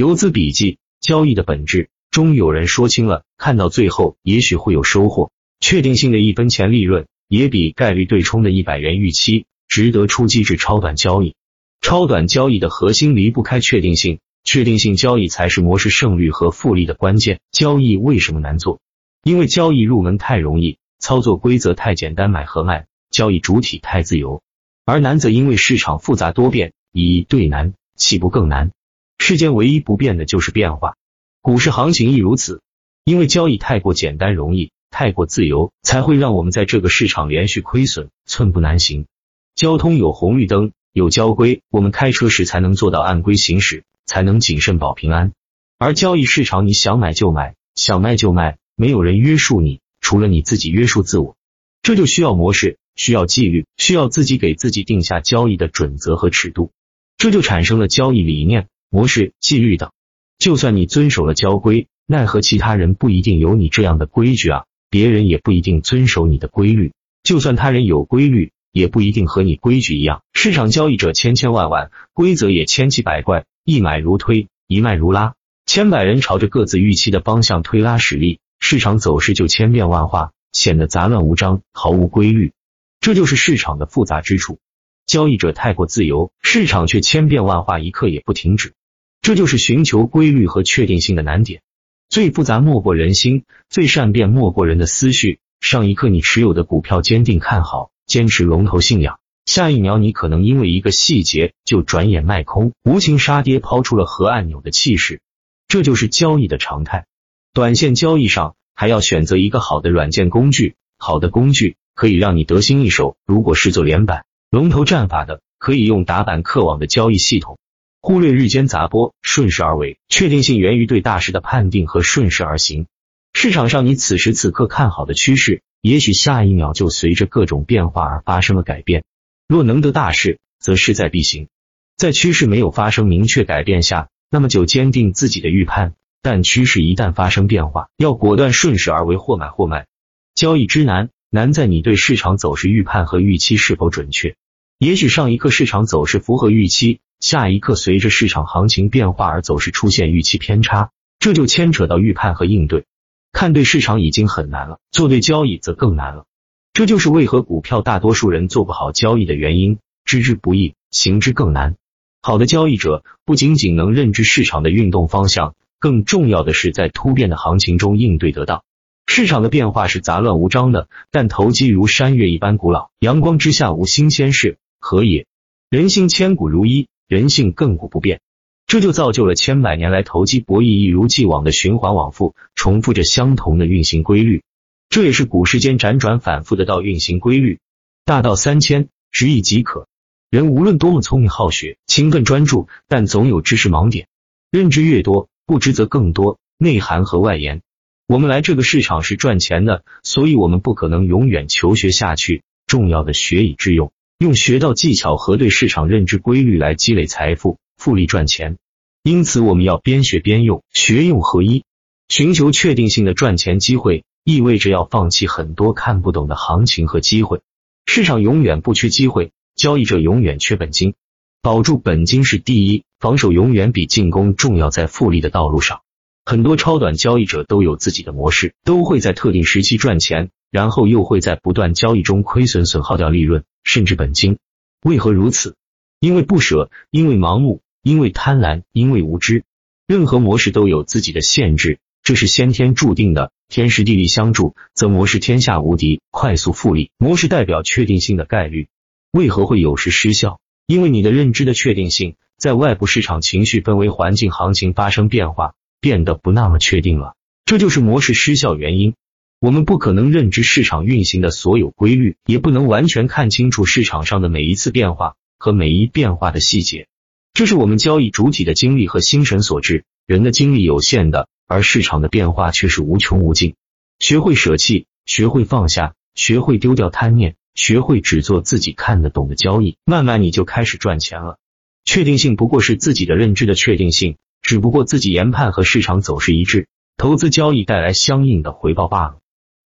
游资笔记：交易的本质，终有人说清了，看到最后，也许会有收获。确定性的一分钱利润，也比概率对冲的一百元预期值得出机制超短交易。超短交易的核心离不开确定性，确定性交易才是模式胜率和复利的关键。交易为什么难做？因为交易入门太容易，操作规则太简单，买和卖，交易主体太自由；而难则因为市场复杂多变，以对难，岂不更难？世间唯一不变的就是变化，股市行情亦如此。因为交易太过简单容易，太过自由，才会让我们在这个市场连续亏损，寸步难行。交通有红绿灯，有交规，我们开车时才能做到按规行驶，才能谨慎保平安。而交易市场，你想买就买，想卖就卖。没有人约束你，除了你自己约束自我，这就需要模式，需要纪律，需要自己给自己定下交易的准则和尺度，这就产生了交易理念、模式、纪律等。就算你遵守了交规，奈何其他人不一定有你这样的规矩啊，别人也不一定遵守你的规律。就算他人有规律，也不一定和你规矩一样。市场交易者千千万万，规则也千奇百怪，一买如推，一卖如拉，千百人朝着各自预期的方向推拉使力。市场走势就千变万化，显得杂乱无章，毫无规律。这就是市场的复杂之处。交易者太过自由，市场却千变万化，一刻也不停止。这就是寻求规律和确定性的难点。最复杂莫过人心，最善变莫过人的思绪。上一刻你持有的股票坚定看好，坚持龙头信仰，下一秒你可能因为一个细节就转眼卖空，无情杀跌，抛出了核按钮的气势。这就是交易的常态。短线交易上还要选择一个好的软件工具，好的工具可以让你得心应手。如果是做连板、龙头战法的，可以用打板克网的交易系统，忽略日间杂波，顺势而为。确定性源于对大势的判定和顺势而行。市场上你此时此刻看好的趋势，也许下一秒就随着各种变化而发生了改变。若能得大势，则势在必行。在趋势没有发生明确改变下，那么就坚定自己的预判。但趋势一旦发生变化，要果断顺势而为，或买或卖。交易之难，难在你对市场走势预判和预期是否准确。也许上一刻市场走势符合预期，下一刻随着市场行情变化而走势出现预期偏差，这就牵扯到预判和应对。看对市场已经很难了，做对交易则更难了。这就是为何股票大多数人做不好交易的原因。知之不易，行之更难。好的交易者不仅仅能认知市场的运动方向。更重要的是，在突变的行情中应对得当。市场的变化是杂乱无章的，但投机如山岳一般古老。阳光之下无新鲜事，何也？人性千古如一，人性亘古不变。这就造就了千百年来投机博弈一如既往的循环往复，重复着相同的运行规律。这也是股市间辗转反复的道运行规律。大道三千，直以即可。人无论多么聪明好学、勤奋专注，但总有知识盲点。认知越多。不知则更多，内涵和外延。我们来这个市场是赚钱的，所以我们不可能永远求学下去。重要的学以致用，用学到技巧和对市场认知规律来积累财富、复利赚钱。因此，我们要边学边用，学用合一。寻求确定性的赚钱机会，意味着要放弃很多看不懂的行情和机会。市场永远不缺机会，交易者永远缺本金。保住本金是第一，防守永远比进攻重要。在复利的道路上，很多超短交易者都有自己的模式，都会在特定时期赚钱，然后又会在不断交易中亏损，损耗掉利润，甚至本金。为何如此？因为不舍，因为盲目，因为贪婪，因为无知。任何模式都有自己的限制，这是先天注定的。天时地利相助，则模式天下无敌，快速复利。模式代表确定性的概率，为何会有时失效？因为你的认知的确定性，在外部市场情绪氛围环境行情发生变化，变得不那么确定了，这就是模式失效原因。我们不可能认知市场运行的所有规律，也不能完全看清楚市场上的每一次变化和每一变化的细节。这是我们交易主体的精力和心神所致。人的精力有限的，而市场的变化却是无穷无尽。学会舍弃，学会放下，学会丢掉贪念。学会只做自己看得懂的交易，慢慢你就开始赚钱了。确定性不过是自己的认知的确定性，只不过自己研判和市场走势一致，投资交易带来相应的回报罢了。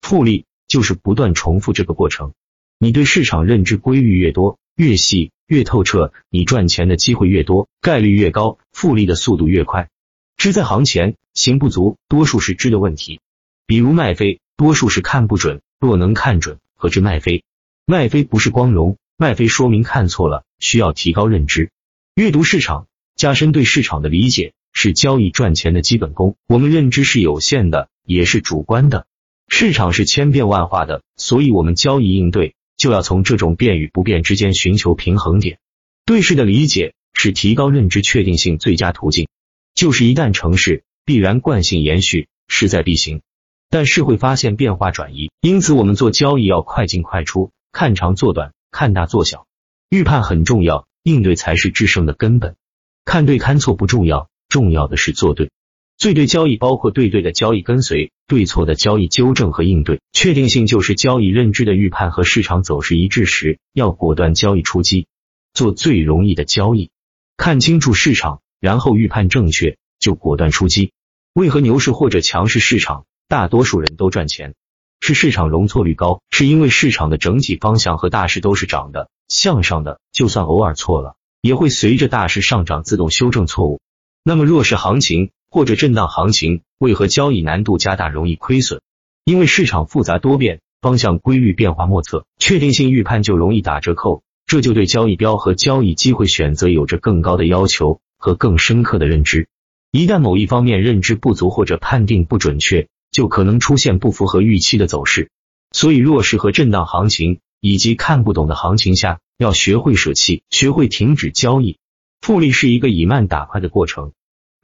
复利就是不断重复这个过程。你对市场认知规律越多、越细、越透彻，你赚钱的机会越多，概率越高，复利的速度越快。知在行前，行不足，多数是知的问题。比如卖飞，多数是看不准，若能看准，何知卖飞？卖飞不是光荣，卖飞说明看错了，需要提高认知。阅读市场，加深对市场的理解，是交易赚钱的基本功。我们认知是有限的，也是主观的。市场是千变万化的，所以我们交易应对就要从这种变与不变之间寻求平衡点。对事的理解是提高认知确定性最佳途径。就是一旦成事，必然惯性延续，势在必行。但是会发现变化转移，因此我们做交易要快进快出，看长做短，看大做小。预判很重要。应对才是制胜的根本，看对看错不重要，重要的是做对。最对交易包括对对的交易跟随，对错的交易纠正和应对。确定性就是交易认知的预判和市场走势一致时，要果断交易出击，做最容易的交易。看清楚市场，然后预判正确，就果断出击。为何牛市或者强势市场，大多数人都赚钱？是市场容错率高，是因为市场的整体方向和大势都是涨的。向上的，就算偶尔错了，也会随着大势上涨自动修正错误。那么弱势行情或者震荡行情，为何交易难度加大，容易亏损？因为市场复杂多变，方向规律变化莫测，确定性预判就容易打折扣。这就对交易标和交易机会选择有着更高的要求和更深刻的认知。一旦某一方面认知不足或者判定不准确，就可能出现不符合预期的走势。所以弱势和震荡行情。以及看不懂的行情下，要学会舍弃，学会停止交易。复利是一个以慢打快的过程，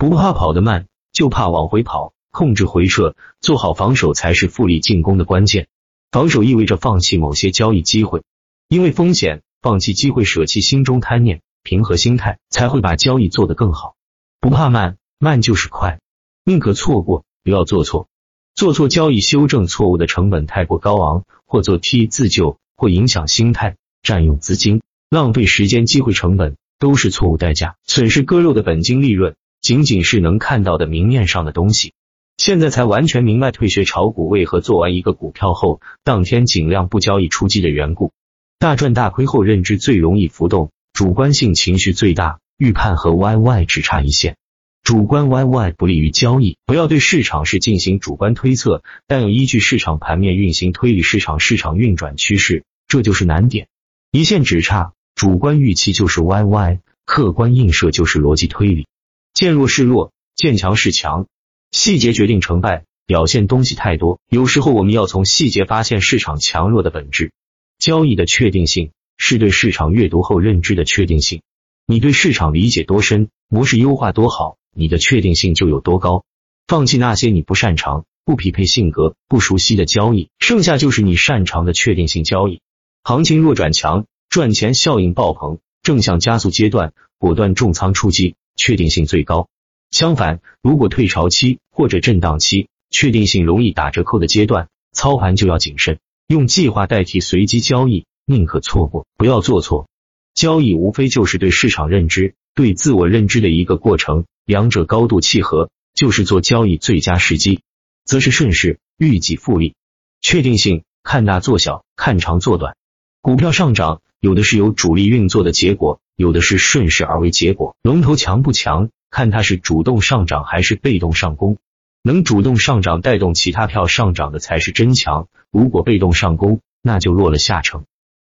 不怕跑得慢，就怕往回跑。控制回撤，做好防守才是复利进攻的关键。防守意味着放弃某些交易机会，因为风险，放弃机会，舍弃心中贪念，平和心态，才会把交易做得更好。不怕慢，慢就是快，宁可错过，不要做错。做错交易，修正错误的成本太过高昂，或做 T 自救。会影响心态，占用资金，浪费时间，机会成本都是错误代价，损失割肉的本金利润，仅仅是能看到的明面上的东西。现在才完全明白退学炒股为何做完一个股票后，当天尽量不交易出击的缘故。大赚大亏后，认知最容易浮动，主观性情绪最大，预判和 YY 只差一线。主观 YY 不利于交易，不要对市场是进行主观推测，但要依据市场盘面运行推理市场市场运转趋势。这就是难点，一线只差，主观预期就是 YY，客观映射就是逻辑推理。见弱是弱，见强是强，细节决定成败，表现东西太多，有时候我们要从细节发现市场强弱的本质。交易的确定性是对市场阅读后认知的确定性，你对市场理解多深，模式优化多好，你的确定性就有多高。放弃那些你不擅长、不匹配性格、不熟悉的交易，剩下就是你擅长的确定性交易。行情弱转强，赚钱效应爆棚，正向加速阶段，果断重仓出击，确定性最高。相反，如果退潮期或者震荡期，确定性容易打折扣的阶段，操盘就要谨慎，用计划代替随机交易，宁可错过，不要做错。交易无非就是对市场认知、对自我认知的一个过程，两者高度契合，就是做交易最佳时机，则是顺势预计复利。确定性看大做小，看长做短。股票上涨，有的是由主力运作的结果，有的是顺势而为结果。龙头强不强，看它是主动上涨还是被动上攻。能主动上涨带动其他票上涨的才是真强，如果被动上攻，那就落了下乘。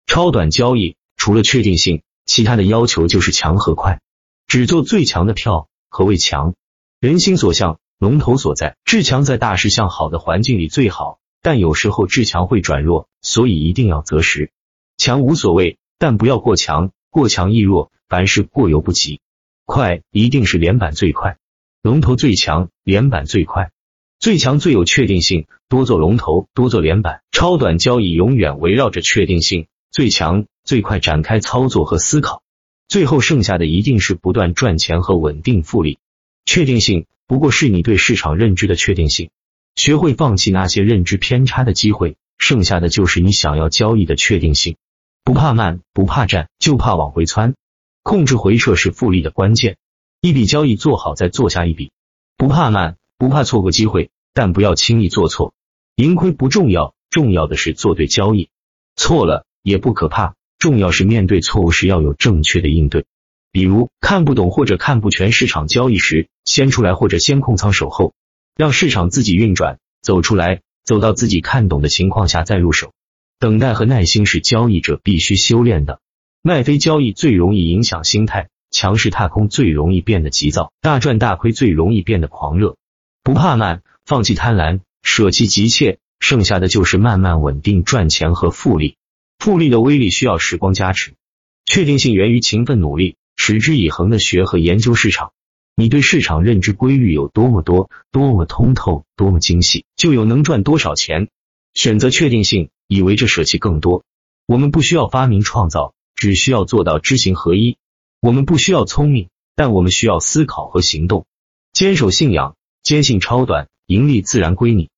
超短交易除了确定性，其他的要求就是强和快，只做最强的票。何谓强？人心所向，龙头所在。志强在大势向好的环境里最好，但有时候志强会转弱，所以一定要择时。强无所谓，但不要过强，过强易弱。凡事过犹不及。快一定是连板最快，龙头最强，连板最快，最强最有确定性。多做龙头，多做连板。超短交易永远围绕着确定性，最强最快展开操作和思考。最后剩下的一定是不断赚钱和稳定复利。确定性不过是你对市场认知的确定性。学会放弃那些认知偏差的机会，剩下的就是你想要交易的确定性。不怕慢，不怕战，就怕往回窜。控制回撤是复利的关键。一笔交易做好，再做下一笔。不怕慢，不怕错过机会，但不要轻易做错。盈亏不重要，重要的是做对交易。错了也不可怕，重要是面对错误时要有正确的应对。比如看不懂或者看不全市场交易时，先出来或者先控仓守候，让市场自己运转，走出来，走到自己看懂的情况下再入手。等待和耐心是交易者必须修炼的。卖飞交易最容易影响心态，强势踏空最容易变得急躁，大赚大亏最容易变得狂热。不怕慢，放弃贪婪，舍弃急切，剩下的就是慢慢稳定赚钱和复利。复利的威力需要时光加持，确定性源于勤奋努力。持之以恒的学和研究市场，你对市场认知规律有多么多、多么通透、多么精细，就有能赚多少钱。选择确定性，以为这舍弃更多。我们不需要发明创造，只需要做到知行合一。我们不需要聪明，但我们需要思考和行动。坚守信仰，坚信超短，盈利自然归你。